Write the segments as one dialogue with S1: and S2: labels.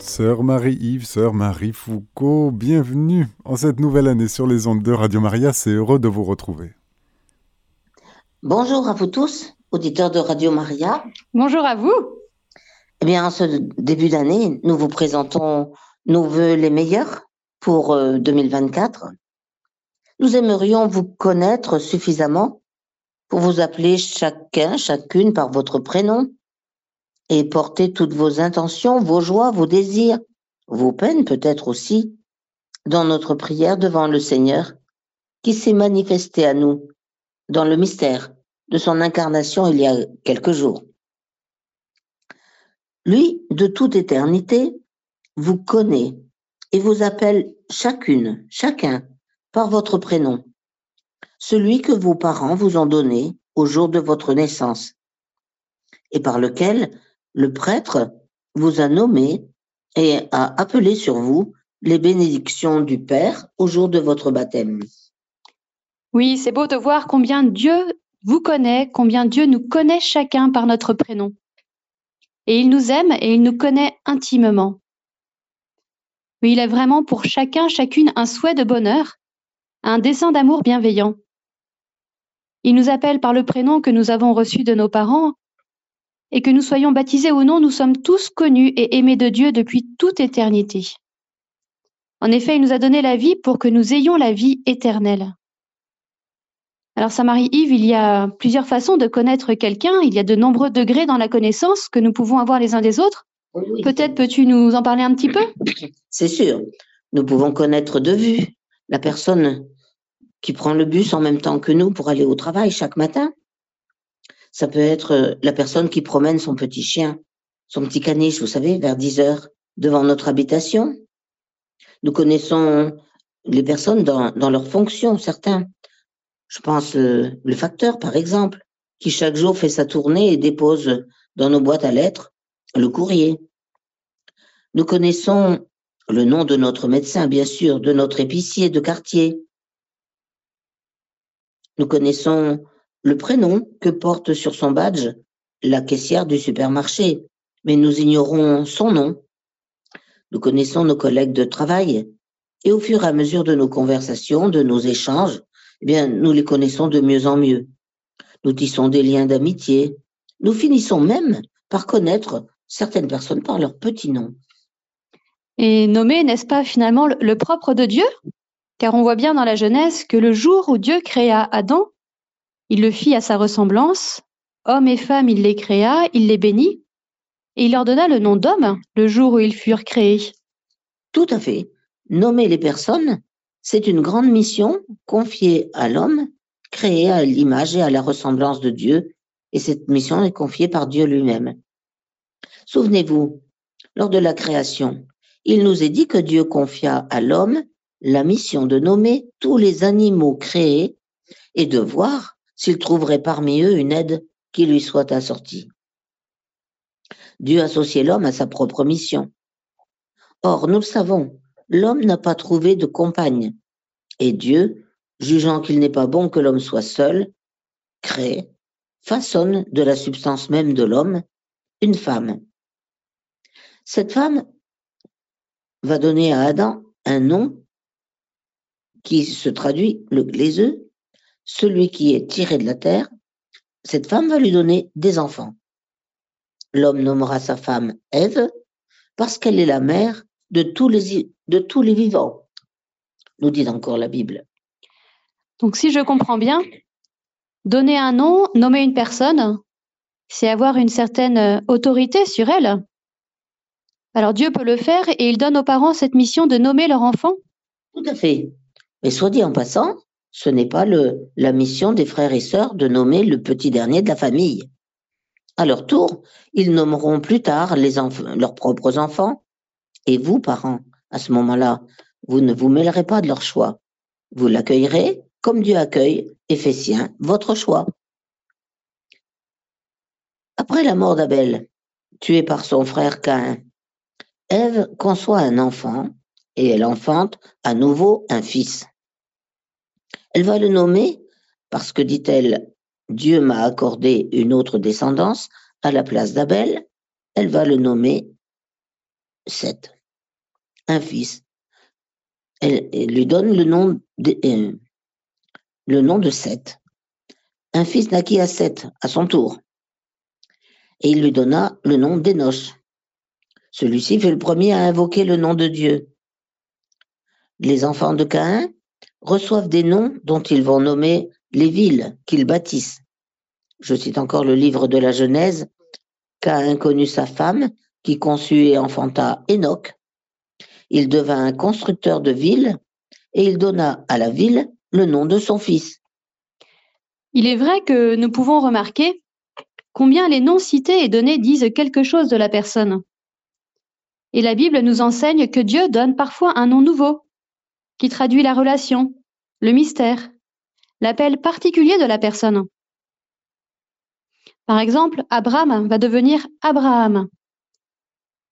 S1: Sœur Marie-Yves, Sœur Marie Foucault, bienvenue en cette nouvelle année sur les ondes de Radio Maria, c'est heureux de vous retrouver.
S2: Bonjour à vous tous, auditeurs de Radio Maria.
S3: Bonjour à vous.
S2: Eh bien, en ce début d'année, nous vous présentons nos voeux les meilleurs pour 2024. Euh, nous aimerions vous connaître suffisamment pour vous appeler chacun, chacune par votre prénom et porter toutes vos intentions, vos joies, vos désirs, vos peines peut-être aussi, dans notre prière devant le Seigneur qui s'est manifesté à nous dans le mystère de son incarnation il y a quelques jours. Lui, de toute éternité, vous connaît et vous appelle chacune, chacun, par votre prénom, celui que vos parents vous ont donné au jour de votre naissance, et par lequel le prêtre vous a nommé et a appelé sur vous les bénédictions du Père au jour de votre baptême.
S3: Oui, c'est beau de voir combien Dieu vous connaît, combien Dieu nous connaît chacun par notre prénom. Et il nous aime et il nous connaît intimement. Oui, il a vraiment pour chacun, chacune un souhait de bonheur, un dessein d'amour bienveillant. Il nous appelle par le prénom que nous avons reçu de nos parents et que nous soyons baptisés ou non, nous sommes tous connus et aimés de Dieu depuis toute éternité. En effet, il nous a donné la vie pour que nous ayons la vie éternelle. Alors, Saint Marie-Yves, il y a plusieurs façons de connaître quelqu'un, il y a de nombreux degrés dans la connaissance que nous pouvons avoir les uns des autres. Peut-être peux-tu nous en parler un petit peu?
S2: C'est sûr. Nous pouvons connaître de vue la personne qui prend le bus en même temps que nous pour aller au travail chaque matin. Ça peut être euh, la personne qui promène son petit chien, son petit caniche, vous savez, vers 10 heures devant notre habitation. Nous connaissons les personnes dans, dans leurs fonctions, certains. Je pense euh, le facteur, par exemple, qui chaque jour fait sa tournée et dépose dans nos boîtes à lettres le courrier. Nous connaissons le nom de notre médecin, bien sûr, de notre épicier de quartier. Nous connaissons le prénom que porte sur son badge la caissière du supermarché, mais nous ignorons son nom. Nous connaissons nos collègues de travail et au fur et à mesure de nos conversations, de nos échanges, eh bien, nous les connaissons de mieux en mieux. Nous tissons des liens d'amitié. Nous finissons même par connaître certaines personnes par leur petit nom.
S3: Et nommer, n'est-ce pas finalement le propre de Dieu? Car on voit bien dans la Genèse que le jour où Dieu créa Adam, il le fit à sa ressemblance. Hommes et femmes, il les créa, il les bénit, et il leur donna le nom d'homme le jour où ils furent créés.
S2: Tout à fait. Nommer les personnes, c'est une grande mission confiée à l'homme, créé à l'image et à la ressemblance de Dieu, et cette mission est confiée par Dieu lui-même. Souvenez-vous, lors de la création, il nous est dit que Dieu confia à l'homme la mission de nommer tous les animaux créés et de voir s'il trouverait parmi eux une aide qui lui soit assortie. Dieu associait l'homme à sa propre mission. Or, nous le savons, l'homme n'a pas trouvé de compagne, et Dieu, jugeant qu'il n'est pas bon que l'homme soit seul, crée, façonne de la substance même de l'homme une femme. Cette femme va donner à Adam un nom qui se traduit le, œufs celui qui est tiré de la terre, cette femme va lui donner des enfants. L'homme nommera sa femme Ève parce qu'elle est la mère de tous les, de tous les vivants, nous dit encore la Bible.
S3: Donc si je comprends bien, donner un nom, nommer une personne, c'est avoir une certaine euh, autorité sur elle. Alors Dieu peut le faire et il donne aux parents cette mission de nommer leur enfant?
S2: Tout à fait. Mais soit dit en passant, ce n'est pas le, la mission des frères et sœurs de nommer le petit dernier de la famille. À leur tour, ils nommeront plus tard les leurs propres enfants. Et vous, parents, à ce moment-là, vous ne vous mêlerez pas de leur choix. Vous l'accueillerez comme Dieu accueille sien votre choix. Après la mort d'Abel, tué par son frère Caïn, Ève conçoit un enfant et elle enfante à nouveau un fils. Elle va le nommer parce que, dit-elle, Dieu m'a accordé une autre descendance à la place d'Abel. Elle va le nommer Seth, un fils. Elle, lui donne le nom de, euh, le nom de Seth. Un fils naquit à Seth, à son tour. Et il lui donna le nom d'Enoch. Celui-ci fut le premier à invoquer le nom de Dieu. Les enfants de Caïn reçoivent des noms dont ils vont nommer les villes qu'ils bâtissent. Je cite encore le livre de la Genèse. Caïn connut sa femme, qui conçut et enfanta Enoch. Il devint un constructeur de villes et il donna à la ville le nom de son fils.
S3: Il est vrai que nous pouvons remarquer combien les noms cités et donnés disent quelque chose de la personne. Et la Bible nous enseigne que Dieu donne parfois un nom nouveau, qui traduit la relation, le mystère, l'appel particulier de la personne. Par exemple, Abraham va devenir Abraham.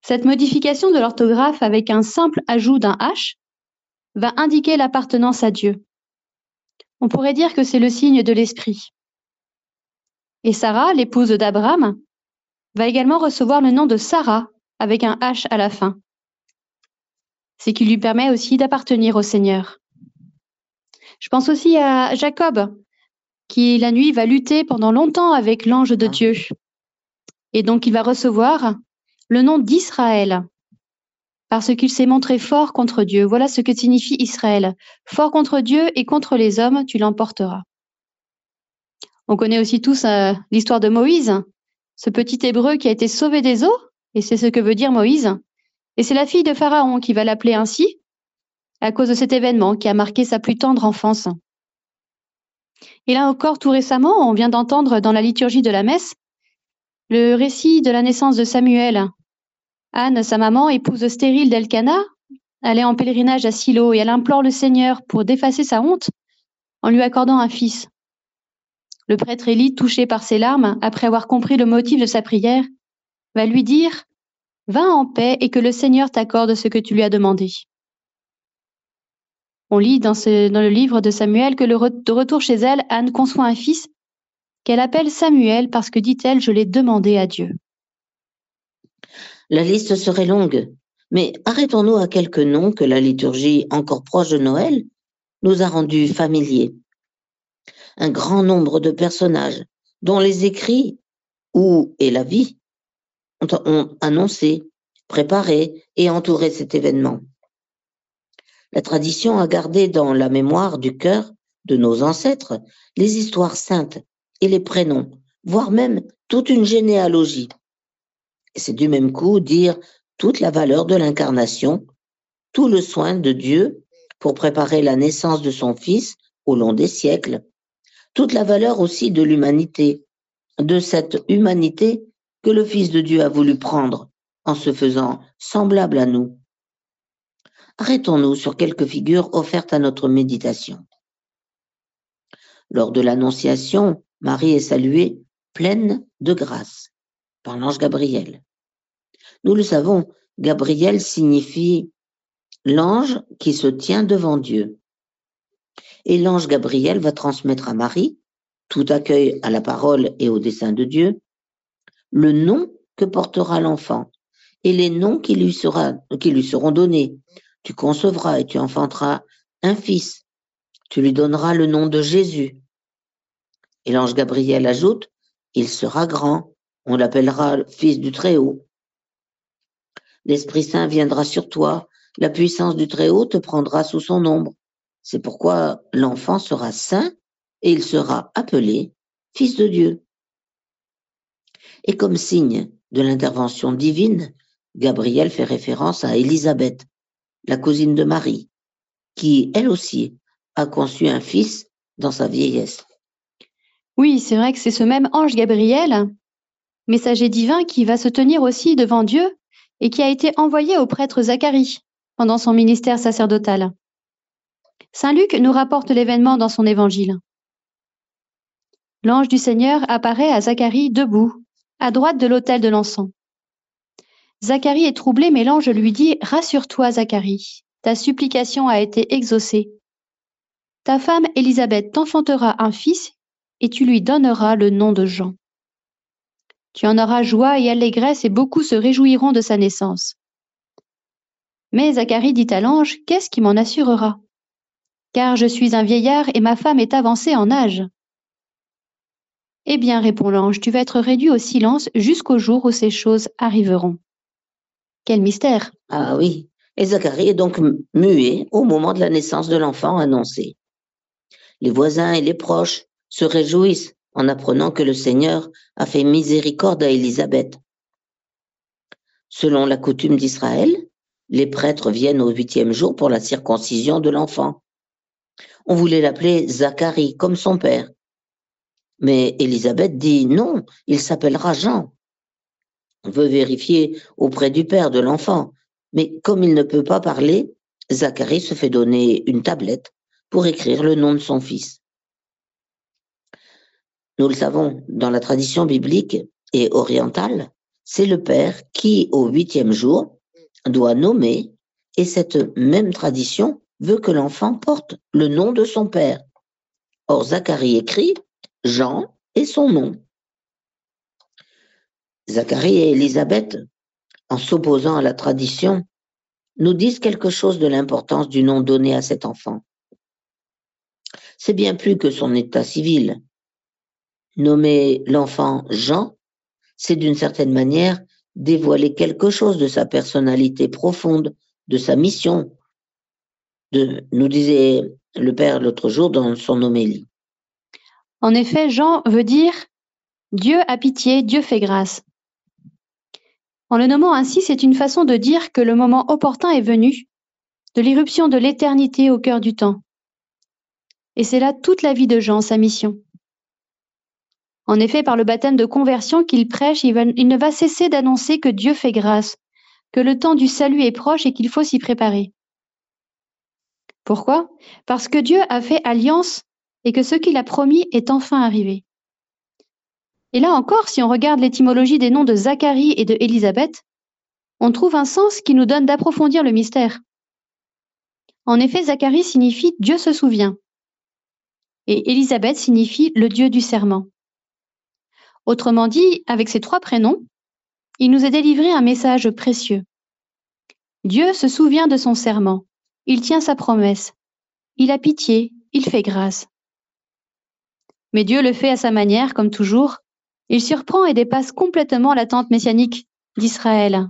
S3: Cette modification de l'orthographe avec un simple ajout d'un H va indiquer l'appartenance à Dieu. On pourrait dire que c'est le signe de l'esprit. Et Sarah, l'épouse d'Abraham, va également recevoir le nom de Sarah avec un H à la fin. C'est qui lui permet aussi d'appartenir au Seigneur. Je pense aussi à Jacob, qui la nuit va lutter pendant longtemps avec l'ange de Dieu. Et donc il va recevoir le nom d'Israël, parce qu'il s'est montré fort contre Dieu. Voilà ce que signifie Israël. Fort contre Dieu et contre les hommes, tu l'emporteras. On connaît aussi tous euh, l'histoire de Moïse, ce petit hébreu qui a été sauvé des eaux, et c'est ce que veut dire Moïse. Et c'est la fille de Pharaon qui va l'appeler ainsi, à cause de cet événement qui a marqué sa plus tendre enfance. Et là encore, tout récemment, on vient d'entendre dans la liturgie de la messe le récit de la naissance de Samuel. Anne, sa maman, épouse stérile d'Elkana, elle est en pèlerinage à Silo et elle implore le Seigneur pour défacer sa honte en lui accordant un fils. Le prêtre Élie, touché par ses larmes, après avoir compris le motif de sa prière, va lui dire Va en paix et que le Seigneur t'accorde ce que tu lui as demandé. On lit dans, le livre de Samuel que de retour chez elle, Anne conçoit un fils qu'elle appelle Samuel parce que, dit-elle, je l'ai demandé à Dieu.
S2: La liste serait longue, mais arrêtons-nous à quelques noms que la liturgie, encore proche de Noël, nous a rendus familiers. Un grand nombre de personnages dont les écrits ou et la vie ont annoncé, préparé et entouré cet événement. La tradition a gardé dans la mémoire du cœur de nos ancêtres les histoires saintes et les prénoms, voire même toute une généalogie. C'est du même coup dire toute la valeur de l'incarnation, tout le soin de Dieu pour préparer la naissance de son Fils au long des siècles, toute la valeur aussi de l'humanité, de cette humanité que le Fils de Dieu a voulu prendre en se faisant semblable à nous Arrêtons-nous sur quelques figures offertes à notre méditation. Lors de l'Annonciation, Marie est saluée pleine de grâce par l'ange Gabriel. Nous le savons, Gabriel signifie l'ange qui se tient devant Dieu. Et l'ange Gabriel va transmettre à Marie, tout accueil à la parole et au dessein de Dieu, le nom que portera l'enfant et les noms qui lui, seront donnés tu concevras et tu enfanteras un fils. Tu lui donneras le nom de Jésus. Et l'ange Gabriel ajoute, il sera grand, on l'appellera fils du Très-Haut. L'Esprit Saint viendra sur toi, la puissance du Très-Haut te prendra sous son ombre. C'est pourquoi l'enfant sera saint et il sera appelé fils de Dieu. Et comme signe de l'intervention divine, Gabriel fait référence à Élisabeth, la cousine de Marie, qui, elle aussi, a conçu un fils dans sa vieillesse.
S3: Oui, c'est vrai que c'est ce même ange Gabriel, messager divin, qui va se tenir aussi devant Dieu et qui a été envoyé au prêtre Zacharie pendant son ministère sacerdotal. Saint Luc nous rapporte l'événement dans son évangile. L'ange du Seigneur apparaît à Zacharie debout, à droite de l'autel de l'encens. Zacharie est troublé, mais l'ange lui dit Rassure-toi, Zacharie, ta supplication a été exaucée. Ta femme Élisabeth t'enfantera un fils et tu lui donneras le nom de Jean. Tu en auras joie et allégresse et beaucoup se réjouiront de sa naissance. Mais Zacharie dit à l'ange, Qu'est-ce qui m'en assurera? Car je suis un vieillard et ma femme est avancée en âge. Eh bien, répond l'ange, tu vas être réduit au silence jusqu'au jour où ces choses arriveront. Quel mystère
S2: Ah oui. Et Zacharie est donc muet au moment de la naissance de l'enfant annoncé. Les voisins et les proches se réjouissent en apprenant que le Seigneur a fait miséricorde à Élisabeth. Selon la coutume d'Israël, les prêtres viennent au huitième jour pour la circoncision de l'enfant. On voulait l'appeler Zacharie, comme son père. Mais Élisabeth dit non, il s'appellera Jean. On veut vérifier auprès du père de l'enfant, mais comme il ne peut pas parler, Zacharie se fait donner une tablette pour écrire le nom de son fils. Nous le savons, dans la tradition biblique et orientale, c'est le père qui, au huitième jour, doit nommer, et cette même tradition veut que l'enfant porte le nom de son père. Or, Zacharie écrit Jean et son nom. Zacharie et Élisabeth, en s'opposant à la tradition, nous disent quelque chose de l'importance du nom donné à cet enfant. C'est bien plus que son état civil. Nommer l'enfant Jean, c'est d'une certaine manière dévoiler quelque chose de sa personnalité profonde, de sa mission, nous disait le Père l'autre jour dans son homélie.
S3: En effet, Jean veut dire Dieu a pitié, Dieu fait grâce. En le nommant ainsi, c'est une façon de dire que le moment opportun est venu, de l'irruption de l'éternité au cœur du temps. Et c'est là toute la vie de Jean, sa mission. En effet, par le baptême de conversion qu'il prêche, il, ne va cesser d'annoncer que Dieu fait grâce, que le temps du salut est proche et qu'il faut s'y préparer. Pourquoi? Parce que Dieu a fait alliance et que ce qu'il a promis est enfin arrivé. Et là encore, si on regarde l'étymologie des noms de Zacharie et de Élisabeth, on trouve un sens qui nous donne d'approfondir le mystère. En effet, Zacharie signifie Dieu se souvient et Élisabeth signifie le Dieu du serment. Autrement dit, avec ces trois prénoms, il nous a délivré un message précieux. Dieu se souvient de son serment, il tient sa promesse, il a pitié, il fait grâce. Mais Dieu le fait à sa manière, comme toujours, il surprend et dépasse complètement l'attente messianique d'Israël.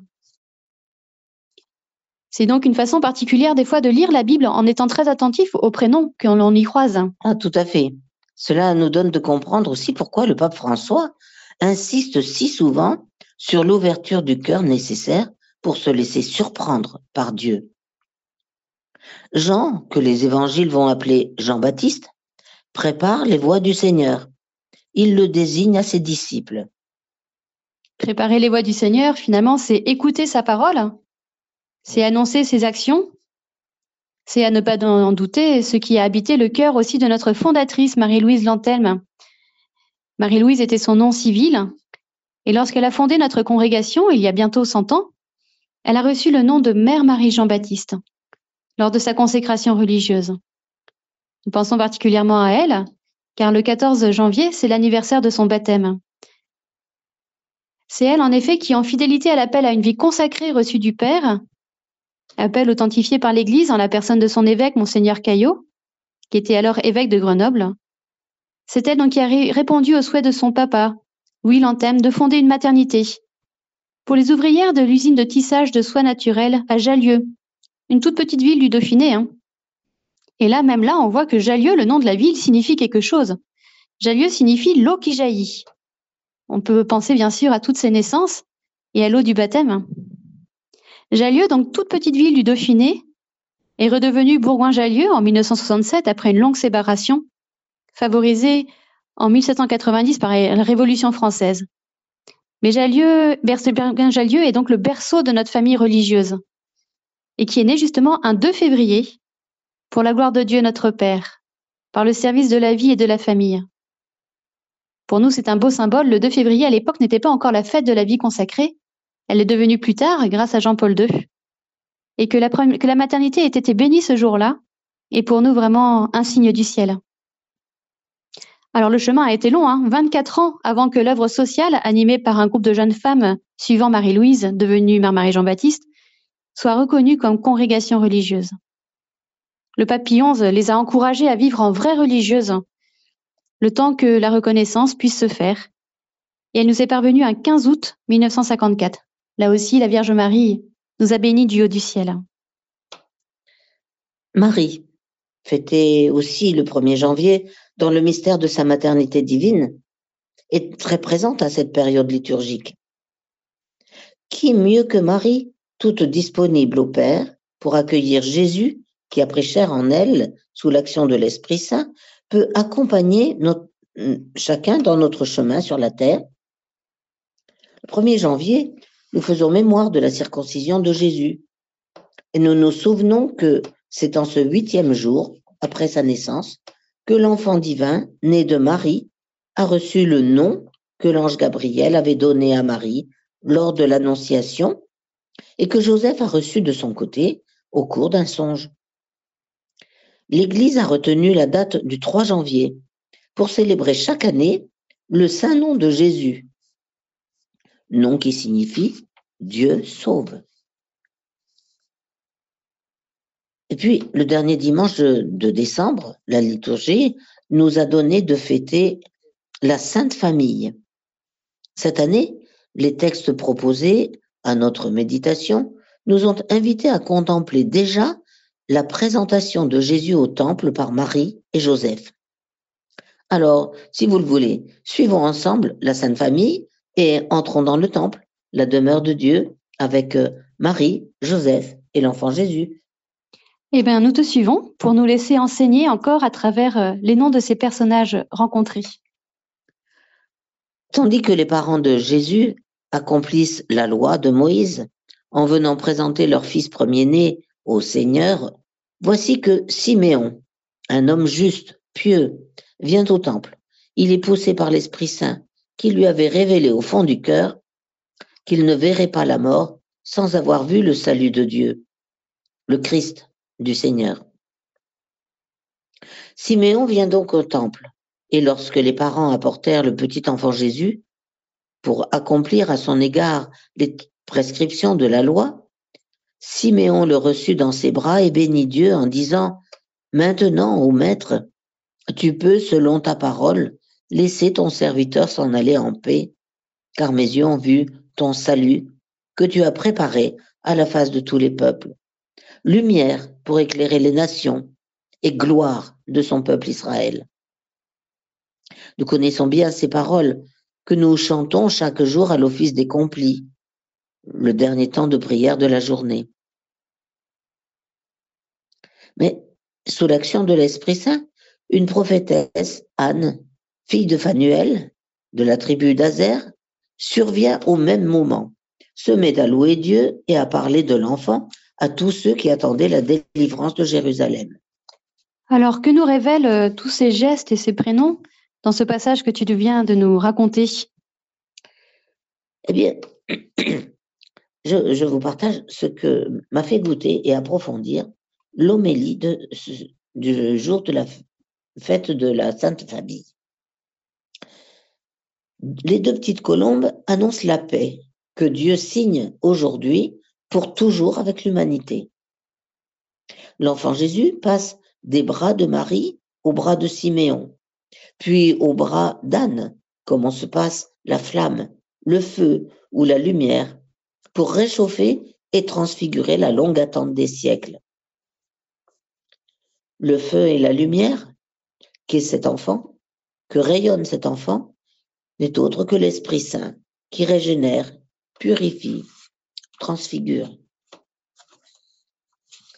S3: C'est donc une façon particulière des fois de lire la Bible en étant très attentif aux prénoms qu'on y croise.
S2: Ah, tout à fait. Cela nous donne de comprendre aussi pourquoi le pape François insiste si souvent sur l'ouverture du cœur nécessaire pour se laisser surprendre par Dieu. Jean, que les évangiles vont appeler Jean-Baptiste, prépare les voies du Seigneur. Il le désigne à ses disciples.
S3: Préparer les voies du Seigneur, finalement, c'est écouter sa parole, c'est annoncer ses actions, c'est à ne pas en douter ce qui a habité le cœur aussi de notre fondatrice Marie-Louise Lantelme. Marie-Louise était son nom civil, et lorsqu'elle a fondé notre congrégation, il y a bientôt 100 ans, elle a reçu le nom de Mère Marie Jean-Baptiste lors de sa consécration religieuse. Nous pensons particulièrement à elle, car le 14 janvier, c'est l'anniversaire de son baptême. C'est elle, en effet, qui, en fidélité à l'appel à une vie consacrée reçue du Père, appel authentifié par l'Église en la personne de son évêque, Monseigneur Caillot, qui était alors évêque de Grenoble. C'est elle donc qui a répondu au souhait de son papa, Louis Lantème, de fonder une maternité pour les ouvrières de l'usine de tissage de soie naturelle à Jallieu, une toute petite ville du Dauphiné. Hein. Et là, même là, on voit que Jallieu, le nom de la ville, signifie quelque chose. Jallieu signifie l'eau qui jaillit. On peut penser bien sûr à toutes ces naissances et à l'eau du baptême. Jallieu, donc toute petite ville du Dauphiné, est redevenue Bourgoin-Jallieu en 1967 après une longue séparation, favorisée en 1790 par la Révolution française. Mais Jallieu, Bourgoin-Jallieu est donc le berceau de notre famille religieuse et qui est né justement un 2 février pour la gloire de Dieu notre Père, par le service de la vie et de la famille. Pour nous, c'est un beau symbole. Le 2 février, à l'époque, n'était pas encore la fête de la vie consacrée, elle est devenue plus tard grâce à Jean-Paul II. Et que la, maternité ait été bénie ce jour-là est pour nous vraiment un signe du ciel. Alors le chemin a été long, hein, 24 ans avant que l'œuvre sociale, animée par un groupe de jeunes femmes suivant Marie-Louise, devenue Mère Marie Jean-Baptiste, soient reconnus comme congrégation religieuse. Le XI les a encouragés à vivre en vraies religieuses, le temps que la reconnaissance puisse se faire. Et elle nous est parvenue un 15 août 1954. Là aussi, la Vierge Marie nous a bénis du haut du ciel.
S2: Marie, fêtée aussi le 1er janvier dans le mystère de sa maternité divine, est très présente à cette période liturgique. Qui mieux que Marie, toute disponible au Père pour accueillir Jésus qui a pris chair en elle sous l'action de l'Esprit Saint, peut accompagner chacun dans notre chemin sur la terre. Le 1er janvier, nous faisons mémoire de la circoncision de Jésus. Et nous nous souvenons que c'est en ce huitième jour, après sa naissance, que l'enfant divin, né de Marie, a reçu le nom que l'ange Gabriel avait donné à Marie lors de l'Annonciation et que Joseph a reçu de son côté au cours d'un songe. L'Église a retenu la date du 3 janvier pour célébrer chaque année le saint nom de Jésus, nom qui signifie Dieu sauve. Et puis, le dernier dimanche de, décembre, la liturgie nous a donné de fêter la Sainte Famille. Cette année, les textes proposés à notre méditation nous ont invités à contempler déjà la présentation de Jésus au temple par Marie et Joseph. Alors, si vous le voulez, suivons ensemble la Sainte Famille et entrons dans le temple, la demeure de Dieu, avec euh, Marie, Joseph et l'enfant Jésus.
S3: Eh bien, nous te suivons pour nous laisser enseigner encore à travers euh, les noms de ces personnages rencontrés.
S2: Tandis que les parents de Jésus accomplissent la loi de Moïse en venant présenter leur fils premier-né au Seigneur, voici que Siméon, un homme juste, pieux, vient au temple. Il est poussé par l'Esprit Saint, qui lui avait révélé au fond du cœur qu'il ne verrait pas la mort sans avoir vu le salut de Dieu, le Christ du Seigneur. Siméon vient donc au temple, et lorsque les parents apportèrent le petit enfant Jésus pour accomplir à son égard les prescriptions de la loi, Siméon le reçut dans ses bras et bénit Dieu en disant, Maintenant, ô Maître, tu peux, selon ta parole, laisser ton serviteur s'en aller en paix, car mes yeux ont vu ton salut que tu as préparé à la face de tous les peuples, lumière pour éclairer les nations et gloire de son peuple Israël. Nous connaissons bien ces paroles que nous chantons chaque jour à l'office des complis, le dernier temps de prière de la journée. Mais sous l'action de l'Esprit Saint, une prophétesse, Anne, fille de Phanuel, de la tribu d'Azer, survient au même moment, se met à louer Dieu et à parler de l'enfant à tous ceux qui attendaient la délivrance de Jérusalem.
S3: Alors, que nous révèlent euh, tous ces gestes et ces prénoms dans ce passage que tu viens de nous raconter?
S2: Eh bien, je, vous partage ce que m'a fait goûter et approfondir l'homélie du jour de la fête de la Sainte Famille. Les deux petites colombes annoncent la paix que Dieu signe aujourd'hui pour toujours avec l'humanité. L'enfant Jésus passe des bras de Marie aux bras de Siméon, puis aux bras d'Anne, comment se passe la flamme, le feu ou la lumière pour réchauffer et transfigurer la longue attente des siècles. Le feu et la lumière, qu'est cet enfant, que rayonne cet enfant, n'est autre que l'Esprit Saint qui régénère, purifie, transfigure.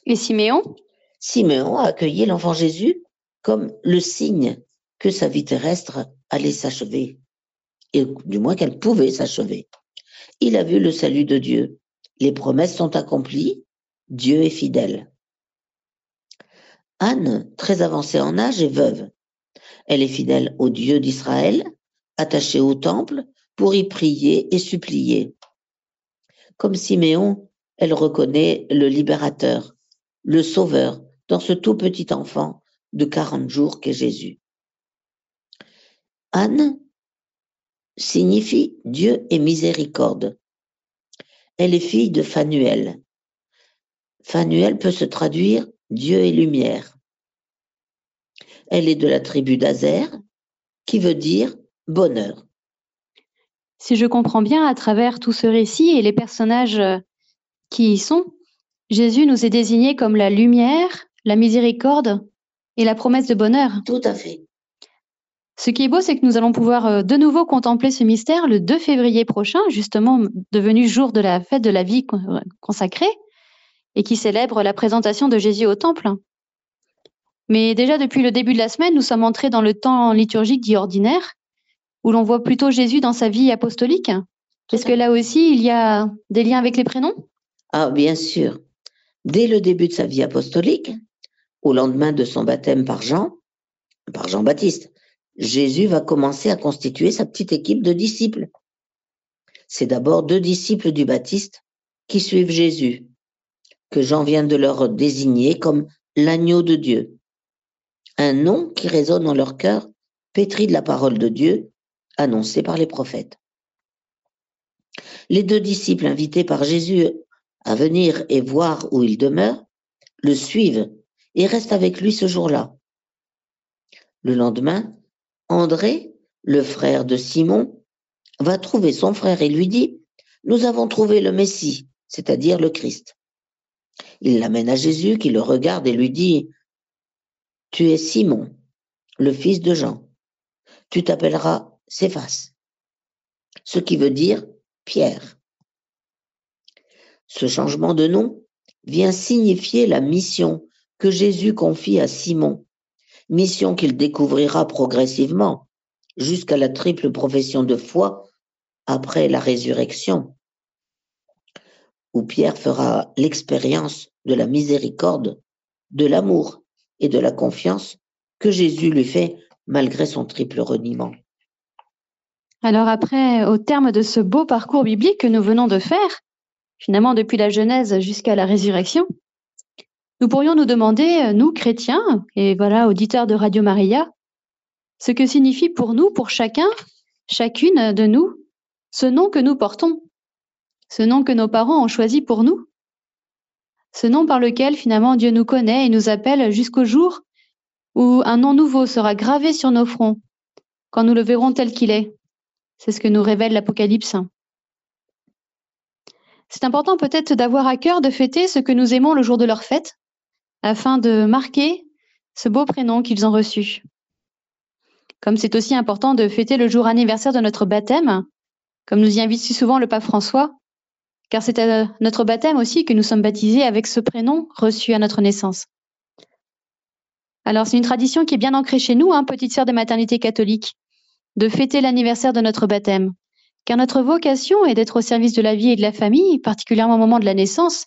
S3: Et Siméon?
S2: Siméon a accueilli l'enfant Jésus comme le signe que sa vie terrestre allait s'achever, et du moins qu'elle pouvait s'achever. Il a vu le salut de Dieu. Les promesses sont accomplies. Dieu est fidèle. Anne, très avancée en âge, est veuve. Elle est fidèle au Dieu d'Israël, attachée au temple pour y prier et supplier. Comme Siméon, elle reconnaît le libérateur, le sauveur dans ce tout petit enfant de 40 jours qu'est Jésus. Anne signifie Dieu est miséricorde. Elle est fille de Phanuel. Fanuel peut se traduire Dieu et lumière. Elle est de la tribu d'Azer, qui veut dire bonheur.
S3: Si je comprends bien, à travers tout ce récit et les personnages euh, qui y sont, Jésus nous est désigné comme la lumière, la miséricorde et la promesse de bonheur.
S2: Tout à fait.
S3: Ce qui est beau, c'est que nous allons pouvoir euh, de nouveau contempler ce mystère le 2 février prochain, justement devenu jour de la fête de la vie consacrée, et qui célèbre la présentation de Jésus au temple. Mais déjà depuis le début de la semaine, nous sommes entrés dans le temps liturgique dit ordinaire, où l'on voit plutôt Jésus dans sa vie apostolique. Est-ce que là aussi, il y a des liens avec les prénoms?
S2: Ah, bien sûr. Dès le début de sa vie apostolique, au lendemain de son baptême par Jean, par Jean-Baptiste, Jésus va commencer à constituer sa petite équipe de disciples. C'est d'abord deux disciples du Baptiste qui suivent Jésus, que Jean vient de leur désigner comme l'agneau de Dieu. Un nom qui résonne dans leur cœur, pétri de la parole de Dieu, annoncée par les prophètes. Les deux disciples invités par Jésus à venir et voir où il demeure, le suivent et restent avec lui ce jour-là. Le lendemain, André, le frère de Simon, va trouver son frère et lui dit, Nous avons trouvé le Messie, c'est-à-dire le Christ. Il l'amène à Jésus qui le regarde et lui dit, Tu es Simon, le fils de Jean. Tu t'appelleras Céphas, ce qui veut dire Pierre. Ce changement de nom vient signifier la mission que Jésus confie à Simon mission qu'il découvrira progressivement jusqu'à la triple profession de foi après la résurrection, où Pierre fera l'expérience de la miséricorde, de l'amour et de la confiance que Jésus lui fait malgré son triple reniement.
S3: Alors après, au terme de ce beau parcours biblique que nous venons de faire, finalement depuis la Genèse jusqu'à la résurrection, nous pourrions nous demander, euh, nous chrétiens, et voilà, auditeurs de Radio Maria, ce que signifie pour nous, pour chacun, chacune de nous, ce nom que nous portons, ce nom que nos parents ont choisi pour nous, ce nom par lequel finalement Dieu nous connaît et nous appelle jusqu'au jour où un nom nouveau sera gravé sur nos fronts, quand nous le verrons tel qu'il est. C'est ce que nous révèle l'Apocalypse. C'est important peut-être d'avoir à cœur de fêter ce que nous aimons le jour de leur fête, afin de marquer ce beau prénom qu'ils ont reçu. Comme c'est aussi important de fêter le jour anniversaire de notre baptême, comme nous y invite si souvent le pape François, car c'est à notre baptême aussi que nous sommes baptisés avec ce prénom reçu à notre naissance. Alors c'est une tradition qui est bien ancrée chez nous, hein, petite sœur de maternité catholique, de fêter l'anniversaire de notre baptême, car notre vocation est d'être au service de la vie et de la famille, particulièrement au moment de la naissance,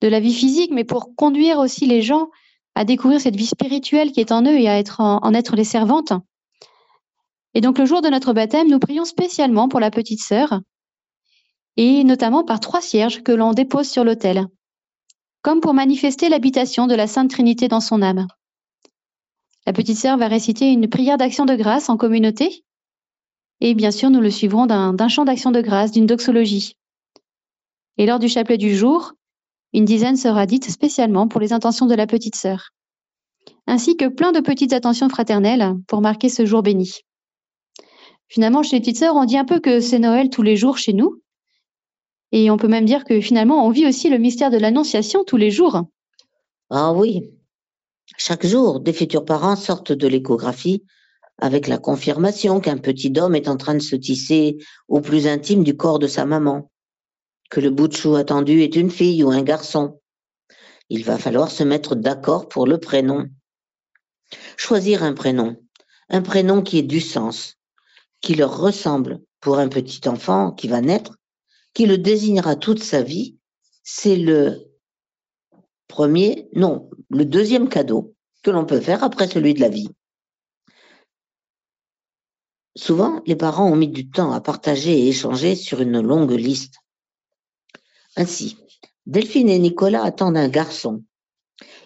S3: de la vie physique, mais pour conduire aussi les gens à découvrir cette vie spirituelle qui est en eux et à être en, être les servantes. Et donc le jour de notre baptême, nous prions spécialement pour la petite sœur, et notamment par trois cierges que l'on dépose sur l'autel, comme pour manifester l'habitation de la Sainte Trinité dans son âme. La petite sœur va réciter une prière d'action de grâce en communauté, et bien sûr nous le suivrons d'un chant d'action de grâce, d'une doxologie. Et lors du chapelet du jour, une dizaine sera dite spécialement pour les intentions de la petite sœur, ainsi que plein de petites attentions fraternelles pour marquer ce jour béni. Finalement, chez les petites sœurs, on dit un peu que c'est Noël tous les jours chez nous, et on peut même dire que finalement, on vit aussi le mystère de l'Annonciation tous les jours.
S2: Ah oui, chaque jour, des futurs parents sortent de l'échographie avec la confirmation qu'un petit homme est en train de se tisser au plus intime du corps de sa maman que le bout de chou attendu est une fille ou un garçon. Il va falloir se mettre d'accord pour le prénom. Choisir un prénom, un prénom qui ait du sens, qui leur ressemble pour un petit enfant qui va naître, qui le désignera toute sa vie, c'est le premier, non, le deuxième cadeau que l'on peut faire après celui de la vie. Souvent, les parents ont mis du temps à partager et échanger sur une longue liste. Ainsi, Delphine et Nicolas attendent un garçon.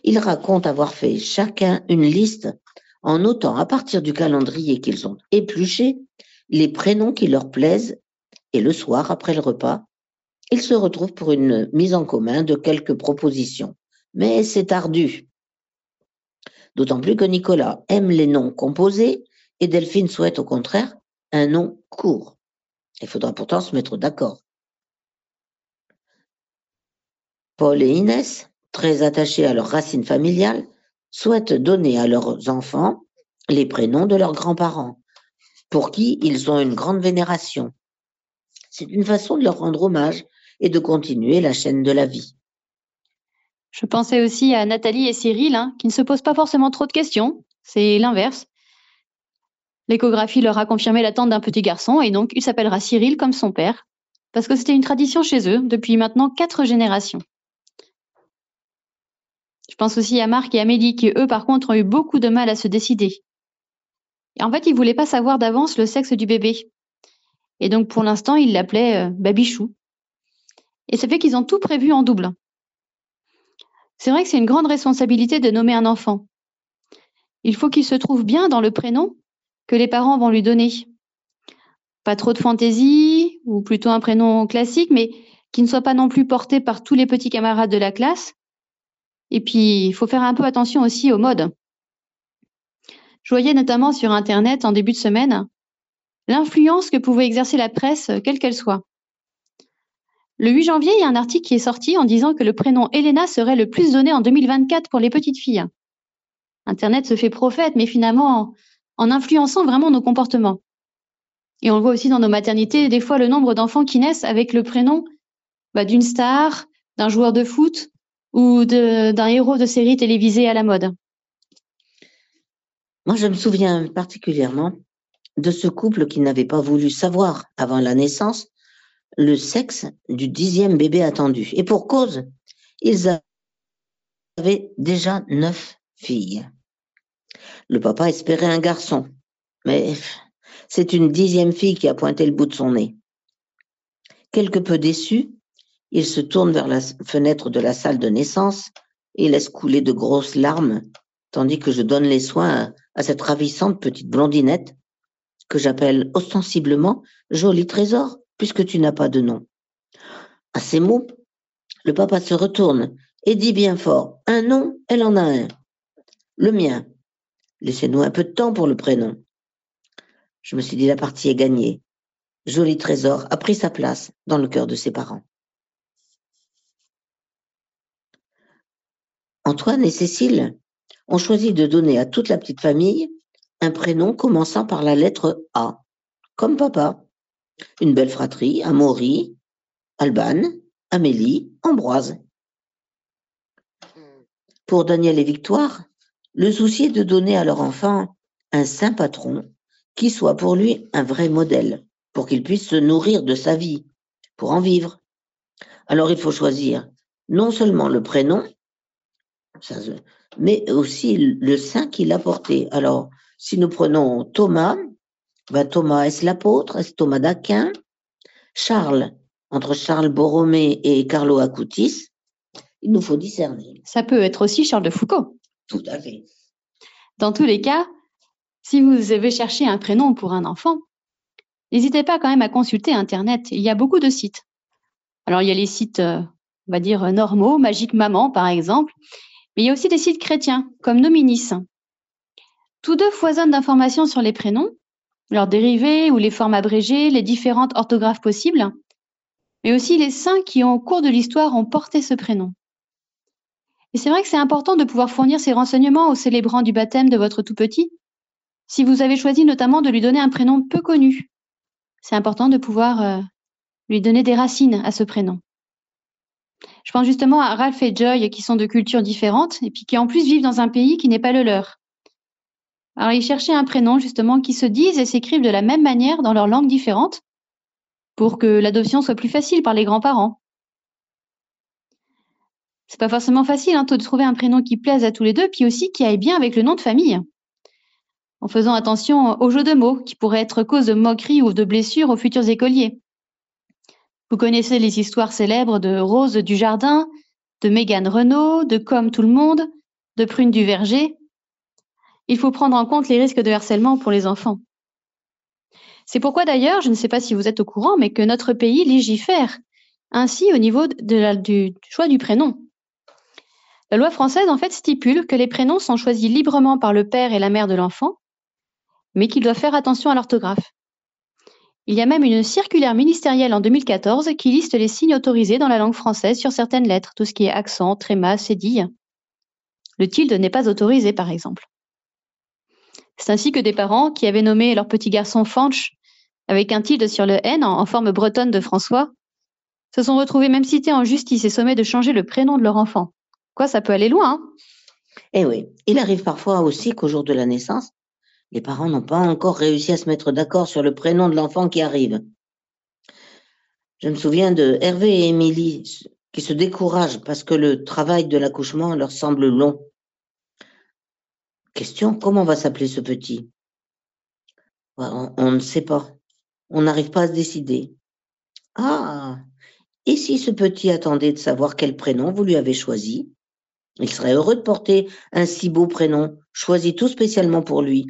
S2: Ils racontent avoir fait chacun une liste en notant à partir du calendrier qu'ils ont épluché les prénoms qui leur plaisent et le soir, après le repas, ils se retrouvent pour une mise en commun de quelques propositions. Mais c'est ardu. D'autant plus que Nicolas aime les noms composés et Delphine souhaite au contraire un nom court. Il faudra pourtant se mettre d'accord. Paul et Inès, très attachés à leurs racines familiales, souhaitent donner à leurs enfants les prénoms de leurs grands-parents, pour qui ils ont une grande vénération. C'est une façon de leur rendre hommage et de continuer la chaîne de la vie.
S3: Je pensais aussi à Nathalie et Cyril, hein, qui ne se posent pas forcément trop de questions. C'est l'inverse. L'échographie leur a confirmé l'attente d'un petit garçon et donc il s'appellera Cyril comme son père, parce que c'était une tradition chez eux depuis maintenant quatre générations. Je pense aussi à Marc et Amélie qui, eux, par contre, ont eu beaucoup de mal à se décider. En fait, ils ne voulaient pas savoir d'avance le sexe du bébé. Et donc, pour l'instant, ils l'appelaient euh, Babichou. Et ça fait qu'ils ont tout prévu en double. C'est vrai que c'est une grande responsabilité de nommer un enfant. Il faut qu'il se trouve bien dans le prénom que les parents vont lui donner. Pas trop de fantaisie, ou plutôt un prénom classique, mais qui ne soit pas non plus porté par tous les petits camarades de la classe. Et puis, il faut faire un peu attention aussi aux modes. Je voyais notamment sur Internet en début de semaine l'influence que pouvait exercer la presse, quelle qu'elle soit. Le 8 janvier, il y a un article qui est sorti en disant que le prénom Elena serait le plus donné en 2024 pour les petites filles. Internet se fait prophète, mais finalement, en influençant vraiment nos comportements. Et on le voit aussi dans nos maternités, des fois le nombre d'enfants qui naissent avec le prénom bah, d'une star, d'un joueur de foot ou d'un héros de série télévisée à la mode?
S2: Moi, je me souviens particulièrement de ce couple qui n'avait pas voulu savoir avant la naissance le sexe du dixième bébé attendu. Et pour cause, ils avaient déjà neuf filles. Le papa espérait un garçon, mais c'est une dixième fille qui a pointé le bout de son nez. Quelque peu déçu, il se tourne vers la fenêtre de la salle de naissance et laisse couler de grosses larmes, tandis que je donne les soins à, cette ravissante petite blondinette que j'appelle ostensiblement joli trésor, puisque tu n'as pas de nom. À ces mots, le papa se retourne et dit bien fort, un nom, elle en a un. Le mien. Laissez-nous un peu de temps pour le prénom. Je me suis dit, la partie est gagnée. Joli trésor a pris sa place dans le cœur de ses parents. Antoine et Cécile ont choisi de donner à toute la petite famille un prénom commençant par la lettre A, comme papa. Une belle fratrie, Amaury, Alban, Amélie, Ambroise. Pour Daniel et Victoire, le souci est de donner à leur enfant un saint patron qui soit pour lui un vrai modèle, pour qu'il puisse se nourrir de sa vie, pour en vivre. Alors il faut choisir non seulement le prénom, mais aussi le saint qu'il a porté. Alors, si nous prenons Thomas, ben Thomas, est-ce l'apôtre? Est-ce Thomas d'Aquin? Charles, entre Charles Borromée et Carlo Acutis, il nous faut discerner.
S3: Ça peut être aussi Charles de Foucault.
S2: Tout à fait.
S3: Dans tous les cas, si vous avez cherché un prénom pour un enfant, n'hésitez pas quand même à consulter Internet. Il y a beaucoup de sites. Alors, il y a les sites, euh, on va dire, normaux, Magique Maman, par exemple, mais il y a aussi des sites chrétiens, comme Nominis. Tous deux foisonnent d'informations sur les prénoms, leurs dérivés ou les formes abrégées, les différentes orthographes possibles, mais aussi les saints qui, au cours de l'histoire, ont porté ce prénom. Et c'est vrai que c'est important de pouvoir fournir ces renseignements aux célébrants du baptême de votre tout petit, si vous avez choisi notamment de lui donner un prénom peu connu. C'est important de pouvoir euh, lui donner des racines à ce prénom. Je pense justement à Ralph et Joy qui sont de cultures différentes et puis qui en plus vivent dans un pays qui n'est pas le leur. Alors ils cherchaient un prénom justement qui se disent et s'écrivent de la même manière dans leurs langues différentes pour que l'adoption soit plus facile par les grands-parents. C'est pas forcément facile hein, de trouver un prénom qui plaise à tous les deux, puis aussi qui aille bien avec le nom de famille. En faisant attention aux jeux de mots qui pourraient être cause de moqueries ou de blessures aux futurs écoliers. Vous connaissez les histoires célèbres de Rose du Jardin, de Mégane Renault, de Comme tout le monde, de Prune du Verger. Il faut prendre en compte les risques de harcèlement pour les enfants. C'est pourquoi d'ailleurs, je ne sais pas si vous êtes au courant, mais que notre pays légifère Ainsi, au niveau du choix du prénom. La loi française, en fait, stipule que les prénoms sont choisis librement par le père et la mère de l'enfant, mais qu'ils doivent faire attention à l'orthographe. Il y a même une circulaire ministérielle en 2014 qui liste les signes autorisés dans la langue française sur certaines lettres, tout ce qui est accent, tréma, cédille. Le tilde n'est pas autorisé, par exemple. C'est ainsi que des parents qui avaient nommé leur petit garçon Fanch avec un tilde sur le N en, forme bretonne de François se sont retrouvés même cités en justice et sommés de changer le prénom de leur enfant. Quoi, ça peut aller loin. hein?
S2: Eh oui, il arrive parfois aussi qu'au jour de la naissance, les parents n'ont pas encore réussi à se mettre d'accord sur le prénom de l'enfant qui arrive. Je me souviens de Hervé et Émilie qui se découragent parce que le travail de l'accouchement leur semble long. Question, comment va s'appeler ce petit? On, ne sait pas. On n'arrive pas à se décider. Ah, et si ce petit attendait de savoir quel prénom vous lui avez choisi? Il serait heureux de porter un si beau prénom, choisi tout spécialement pour lui.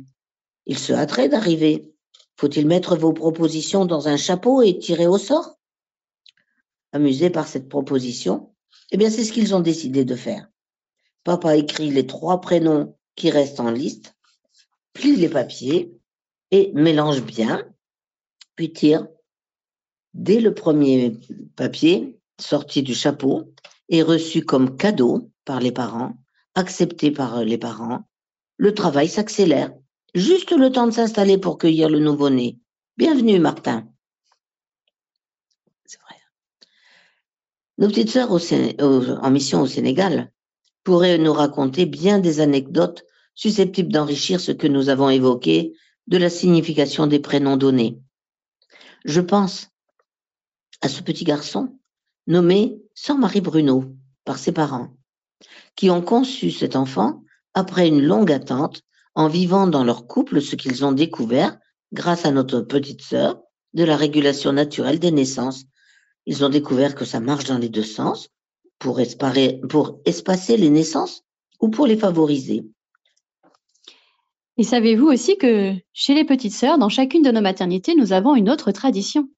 S2: Il se hâterait d'arriver. Faut-il mettre vos propositions dans un chapeau et tirer au sort? Amusés par cette proposition, eh bien c'est ce qu'ils ont décidé de faire. Papa écrit les trois prénoms qui restent en liste, plie les papiers et mélange bien, puis tire dès le premier papier sorti du chapeau et reçu comme cadeau par les parents, accepté par les parents, le travail s'accélère. Juste le temps de s'installer pour cueillir le nouveau-né. Bienvenue, Martin. C'est vrai. Nos petites sœurs en mission au Sénégal pourraient nous raconter bien des anecdotes susceptibles d'enrichir ce que nous avons évoqué de la signification des prénoms donnés. Je pense à ce petit garçon nommé Sœur Marie Bruno par ses parents, qui ont conçu cet enfant après une longue attente en vivant dans leur couple ce qu'ils ont découvert grâce à notre petite sœur de la régulation naturelle des naissances. Ils ont découvert que ça marche dans les deux sens pour, espacer les naissances ou pour les favoriser.
S3: Et savez-vous aussi que chez les petites sœurs, dans chacune de nos maternités, nous avons une autre tradition.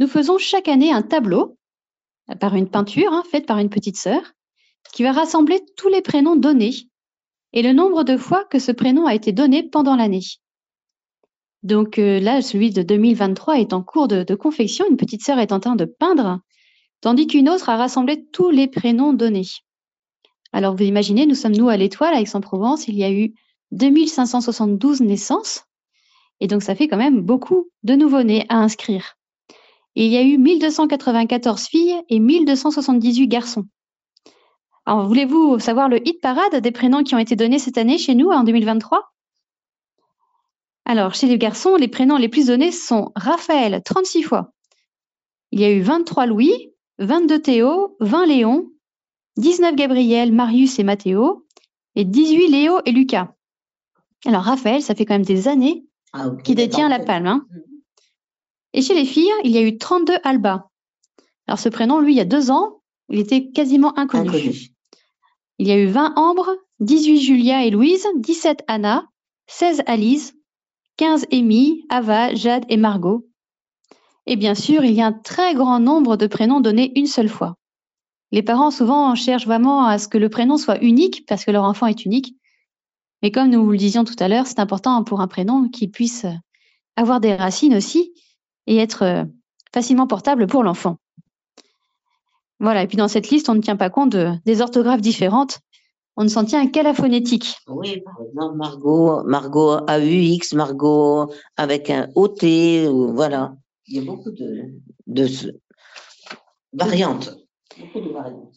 S3: Nous faisons chaque année un tableau euh, par une peinture hein, faite par une petite sœur qui va rassembler tous les prénoms donnés et le nombre de fois que ce prénom a été donné pendant l'année. Donc euh, là, celui de 2023 est en cours de, confection, une petite sœur est en train de peindre, tandis qu'une autre a rassemblé tous les prénoms donnés. Alors vous imaginez, nous sommes nous à l'Étoile, à Aix-en-Provence, il y a eu 2572 naissances, et donc ça fait quand même beaucoup de nouveau-nés à inscrire. Il y a eu 1294 filles et 1278 garçons. Alors, voulez-vous savoir le hit parade des prénoms qui ont été donnés cette année chez nous en 2023 Alors, chez les garçons, les prénoms les plus donnés sont Raphaël, 36 fois. Il y a eu 23 Louis, 22 Théo, 20 Léon, 19 Gabriel, Marius et Mathéo, et 18 Léo et Lucas. Alors, Raphaël, ça fait quand même des années
S2: Ah, ok,
S3: qui détient la palme. hein. Et chez les filles, il y a eu 32 Alba. Alors, ce prénom, lui, il y a deux ans, il était quasiment inconnu.
S2: Inconnu.
S3: Il y a eu 20 Ambre, 18 Julia et Louise, 17 Anna, 16 Alice, 15 Amy, Ava, Jade et Margot. Et bien sûr, il y a un très grand nombre de prénoms donnés une seule fois. Les parents souvent cherchent vraiment à ce que le prénom soit unique parce que leur enfant est unique. Mais comme nous vous le disions tout à l'heure, c'est important pour un prénom qu'il puisse avoir des racines aussi et être euh, facilement portable pour l'enfant. Voilà, et puis dans cette liste, on ne tient pas compte de- des orthographes différentes. On ne s'en tient qu'à la phonétique.
S2: Oui, par exemple, Margot, Margot AUX, Margot avec un OT, voilà. Il y a beaucoup de, de ce- variantes. Beaucoup de variantes.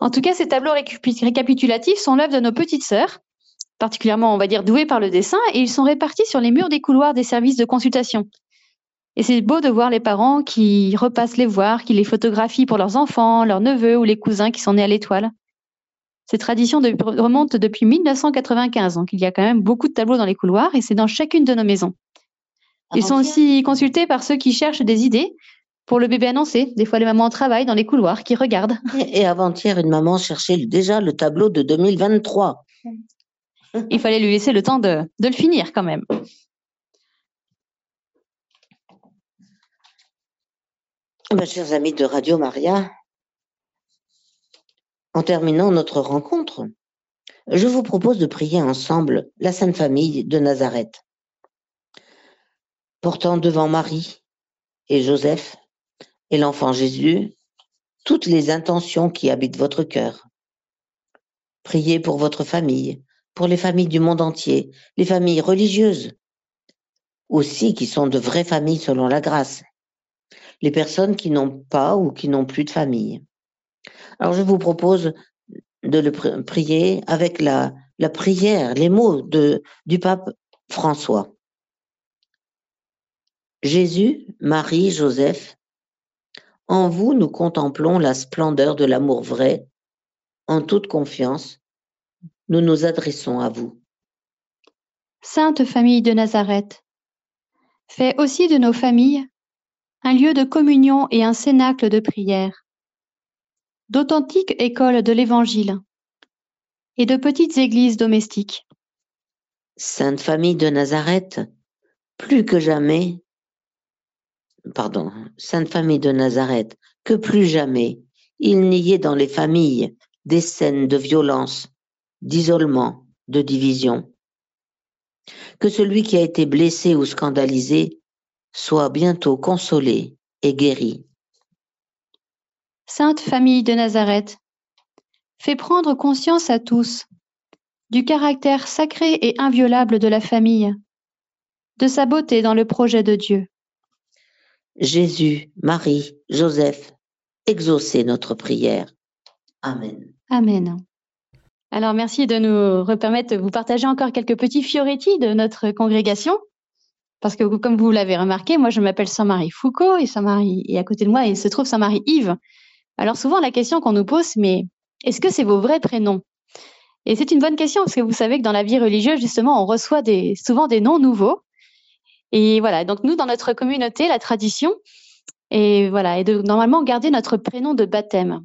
S3: En tout cas, ces tableaux récapitulatifs sont l'œuvre de nos petites sœurs, particulièrement, on va dire, douées par le dessin, et ils sont répartis sur les murs des couloirs des services de consultation. Et c'est beau de voir les parents qui repassent les voir, qui les photographient pour leurs enfants, leurs neveux ou les cousins qui sont nés à l'étoile. Cette tradition de- remonte depuis 1995, donc il y a quand même beaucoup de tableaux dans les couloirs et c'est dans chacune de nos maisons. Ils sont aussi consultés par ceux qui cherchent des idées pour le bébé annoncé. Des fois, les mamans travaillent dans les couloirs qui regardent.
S2: Et avant-hier, une maman cherchait déjà le tableau de 2023.
S3: Il fallait lui laisser le temps de, de le finir quand même.
S2: Eh ben, chers amis de Radio Maria, en terminant notre rencontre, je vous propose de prier ensemble la Sainte Famille de Nazareth, portant devant Marie et Joseph et l'enfant Jésus toutes les intentions qui habitent votre cœur. Priez pour votre famille, pour les familles du monde entier, les familles religieuses, aussi qui sont de vraies familles selon la grâce, les personnes qui n'ont pas ou qui n'ont plus de famille. Alors je vous propose de le prier avec la, prière, les mots de, du pape François. Jésus, Marie, Joseph, en vous nous contemplons la splendeur de l'amour vrai. En toute confiance, nous nous adressons à vous.
S3: Sainte famille de Nazareth, fais aussi de nos familles un lieu de communion et un cénacle de prière, d'authentiques écoles de l'Évangile et de petites églises domestiques.
S2: Sainte famille de Nazareth, plus que jamais, pardon, Sainte famille de Nazareth, que plus jamais il n'y ait dans les familles des scènes de violence, d'isolement, de division. Que celui qui a été blessé ou scandalisé soit bientôt consolé et guéri.
S3: Sainte famille de Nazareth, fais prendre conscience à tous du caractère sacré et inviolable de la famille, de sa beauté dans le projet de Dieu.
S2: Jésus, Marie, Joseph, exaucez notre prière. Amen.
S3: Amen. Alors merci de nous permettre de vous partager encore quelques petits fioretti de notre congrégation. Parce que comme vous l'avez remarqué, moi je m'appelle Saint-Marie Foucault et Saint-Marie à côté de moi il se trouve Saint-Marie Yves. Alors souvent la question qu'on nous pose, mais est-ce que c'est vos vrais prénoms? Et c'est une bonne question parce que vous savez que dans la vie religieuse justement on reçoit souvent des noms nouveaux. Et voilà, donc nous dans notre communauté, la tradition et voilà, et de normalement garder notre prénom de baptême.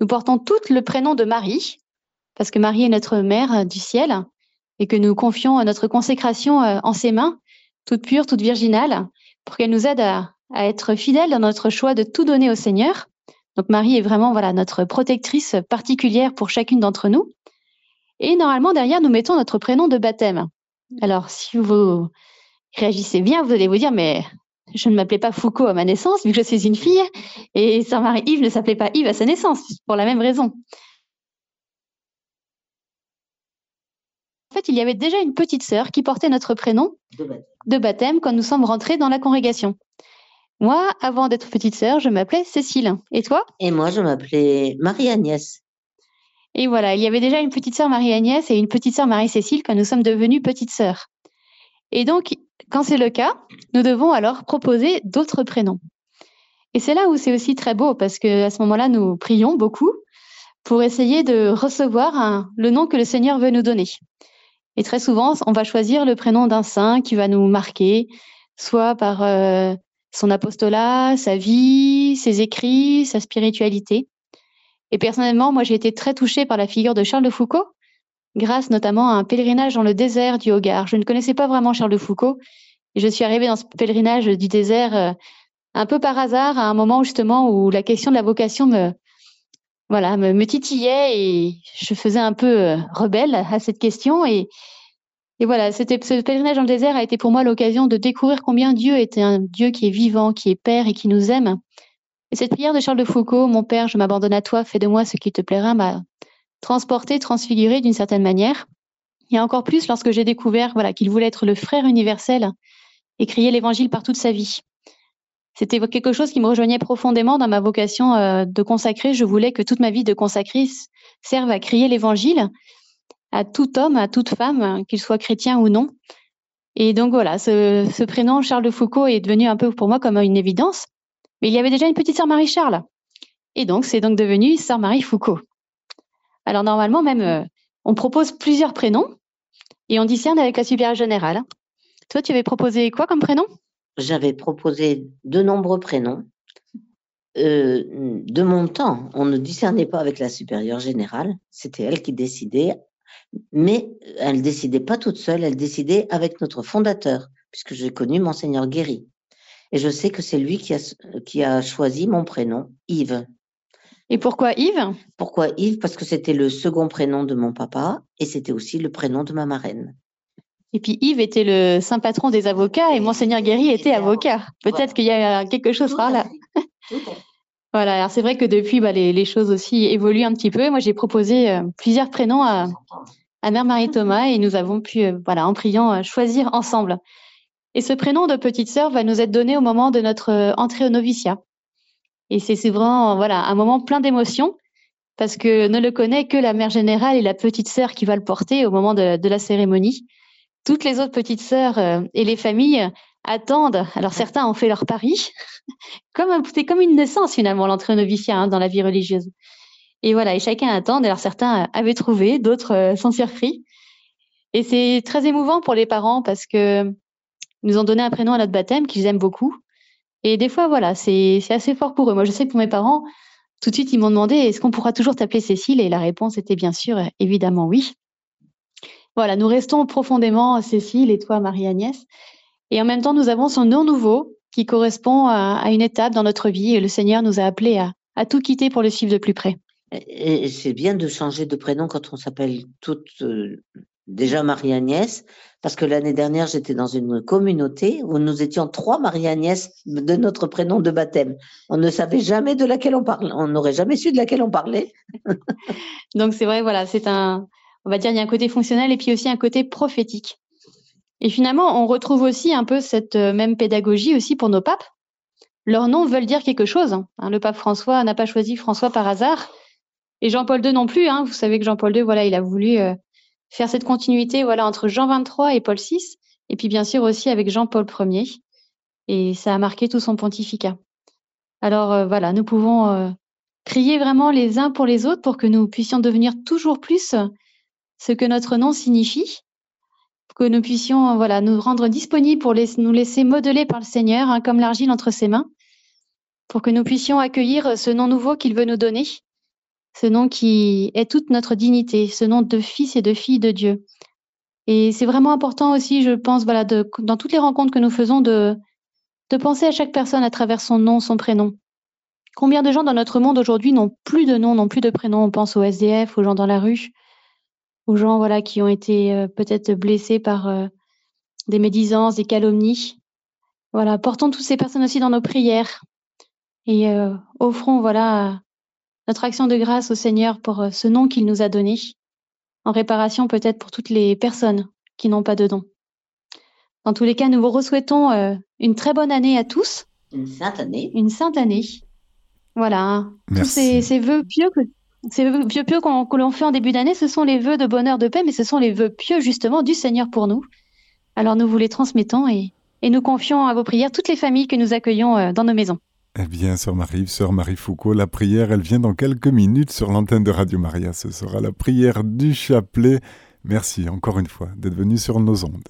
S3: Nous portons toutes le prénom de Marie parce que Marie est notre mère du ciel et que nous confions notre consécration euh, en ses mains toute pure, toute virginale, pour qu'elle nous aide à, être fidèles dans notre choix de tout donner au Seigneur. Donc Marie est vraiment voilà notre protectrice particulière pour chacune d'entre nous. Et normalement derrière nous mettons notre prénom de baptême. Alors si vous réagissez bien, vous allez vous dire mais je ne m'appelais pas Foucault à ma naissance vu que je suis une fille et Saint Marie Yves ne s'appelait pas Yves à sa naissance pour la même raison. En fait, il y avait déjà une petite sœur qui portait notre prénom de baptême, quand nous sommes rentrés dans la congrégation. Moi, avant d'être petite sœur, je m'appelais Cécile. Et toi?
S2: Et moi, je m'appelais Marie-Agnès.
S3: Et voilà, il y avait déjà une petite sœur Marie-Agnès et une petite sœur Marie-Cécile quand nous sommes devenues petites sœurs. Et donc, quand c'est le cas, nous devons alors proposer d'autres prénoms. Et c'est là où c'est aussi très beau parce que à ce moment-là, nous prions beaucoup pour essayer de recevoir le nom que le Seigneur veut nous donner. Et très souvent, on va choisir le prénom d'un saint qui va nous marquer, soit par euh, son apostolat, sa vie, ses écrits, sa spiritualité. Et personnellement, moi, j'ai été très touchée par la figure de Charles de Foucault, grâce notamment à un pèlerinage dans le désert du Hogar. Je ne connaissais pas vraiment Charles de Foucault, et je suis arrivée dans ce pèlerinage du désert euh, un peu par hasard, à un moment justement où la question de la vocation me, voilà, me, titillait et je faisais un peu euh, rebelle à cette question. Et, voilà, ce pèlerinage dans le désert a été pour moi l'occasion de découvrir combien Dieu était un Dieu qui est vivant, qui est Père et qui nous aime. Et cette prière de Charles de Foucault, Mon Père, je m'abandonne à toi, fais de moi ce qui te plaira, m'a transporté, transfiguré d'une certaine manière. Et encore plus lorsque j'ai découvert voilà, qu'il voulait être le frère universel et crier l'évangile par toute sa vie. C'était quelque chose qui me rejoignait profondément dans ma vocation euh, de consacrer. Je voulais que toute ma vie de consacrée serve à crier l'évangile à tout homme, à toute femme, qu'il soit chrétien ou non. Et donc voilà, ce, prénom Charles de Foucault est devenu un peu pour moi comme une évidence. Mais il y avait déjà une petite sœur Marie-Charles. Et donc c'est donc devenu sœur Marie Foucault. Alors normalement même, euh, on propose plusieurs prénoms et on discerne avec la supérieure générale. Toi, tu avais proposé quoi comme prénom?
S2: J'avais proposé de nombreux prénoms. Euh, de mon temps, on ne discernait pas avec la supérieure générale, c'était elle qui décidait, mais elle ne décidait pas toute seule, elle décidait avec notre fondateur, puisque j'ai connu Monseigneur Guéry. Et je sais que c'est lui qui a, qui a choisi mon prénom, Yves.
S3: Et pourquoi Yves?
S2: Pourquoi Yves? Parce que c'était le second prénom de mon papa et c'était aussi le prénom de ma marraine.
S3: Et puis Yves était le saint patron des avocats et Monseigneur Guéry était avocat. Peut-être qu'il y a quelque chose par là. voilà, alors c'est vrai que depuis, bah, les, choses aussi évoluent un petit peu. Moi, j'ai proposé euh, plusieurs prénoms à, à Mère Marie-Thomas et nous avons pu, euh, voilà, en priant, euh, choisir ensemble. Et ce prénom de petite sœur va nous être donné au moment de notre entrée au noviciat. Et c'est vraiment voilà, un moment plein d'émotions parce que ne le connaît que la mère générale et la petite sœur qui va le porter au moment de, la cérémonie. Toutes les autres petites sœurs euh, et les familles attendent. Alors certains ont fait leur pari, comme c'est comme une naissance finalement l'entrée au noviciat hein, dans la vie religieuse. Et voilà, et chacun attend. Alors certains avaient trouvé, d'autres euh, sont surpris. Et c'est très émouvant pour les parents parce que nous ont donné un prénom à notre baptême qu'ils aiment beaucoup. Et des fois, voilà, c'est assez fort pour eux. Moi, je sais que pour mes parents, tout de suite, ils m'ont demandé est-ce qu'on pourra toujours t'appeler Cécile? Et la réponse était bien sûr, évidemment oui. Voilà, nous restons profondément Cécile et toi, Marie-Agnès. Et en même temps, nous avons son nom nouveau qui correspond à, une étape dans notre vie. Et le Seigneur nous a appelés à, à tout quitter pour le suivre de plus près.
S2: Et c'est bien de changer de prénom quand on s'appelle toutes euh, déjà Marie-Agnès, parce que l'année dernière, j'étais dans une communauté où nous étions trois Marie-Agnès de notre prénom de baptême. On ne savait jamais de laquelle on parlait, on n'aurait jamais su de laquelle on parlait.
S3: Donc c'est vrai, voilà, c'est un, on va dire, il y a un côté fonctionnel et puis aussi un côté prophétique. Et finalement, on retrouve aussi un peu cette euh, même pédagogie aussi pour nos papes. Leurs noms veulent dire quelque chose. Hein. Le pape François n'a pas choisi François par hasard. Et Jean-Paul II non plus. Hein. Vous savez que Jean-Paul II, voilà, il a voulu euh, faire cette continuité voilà, entre Jean 23 et Paul VI, et puis bien sûr aussi avec Jean-Paul Ier. Et ça a marqué tout son pontificat. Alors euh, voilà, nous pouvons euh, prier vraiment les uns pour les autres pour que nous puissions devenir toujours plus ce que notre nom signifie, que nous puissions voilà, nous rendre disponibles pour nous laisser modeler par le Seigneur, hein, comme l'argile entre ses mains, pour que nous puissions accueillir ce nom nouveau qu'il veut nous donner ce nom qui est toute notre dignité, ce nom de fils et de fille de Dieu. Et c'est vraiment important aussi, je pense, dans toutes les rencontres que nous faisons, de, de penser à chaque personne à travers son nom, son prénom. Combien de gens dans notre monde aujourd'hui n'ont plus de nom, n'ont plus de prénom? On pense aux SDF, aux gens dans la rue, aux gens voilà qui ont été euh, peut-être blessés par euh, des médisances, des calomnies. Voilà, portons toutes ces personnes aussi dans nos prières et euh, offrons voilà notre action de grâce au Seigneur pour euh, ce nom qu'il nous a donné, en réparation peut-être pour toutes les personnes qui n'ont pas de don. Dans tous les cas, nous vous souhaitons euh, une très bonne année à tous.
S2: Une sainte année.
S3: Une sainte année. Voilà. Hein. Tous ces, ces, vœux pieux que ces vœux pieux qu'on l'on fait en début d'année, ce sont les vœux de bonheur, de paix, mais ce sont les vœux pieux justement du Seigneur pour nous. Alors nous vous les transmettons et, et nous confions à vos prières toutes les familles que nous accueillons euh, dans nos maisons.
S1: Eh bien, Sœur Marie, Sœur Marie Foucault, la prière, elle vient dans quelques minutes sur l'antenne de Radio Maria. Ce sera la prière du chapelet. Merci encore une fois d'être venu sur nos ondes.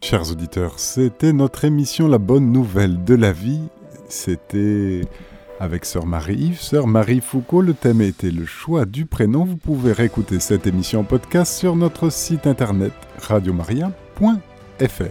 S1: Chers auditeurs, c'était notre émission La Bonne Nouvelle de la Vie. C'était avec Sœur Marie, Sœur Marie Foucault. Le thème était le choix du prénom. Vous pouvez réécouter cette émission podcast sur notre site internet radiomaria.fr.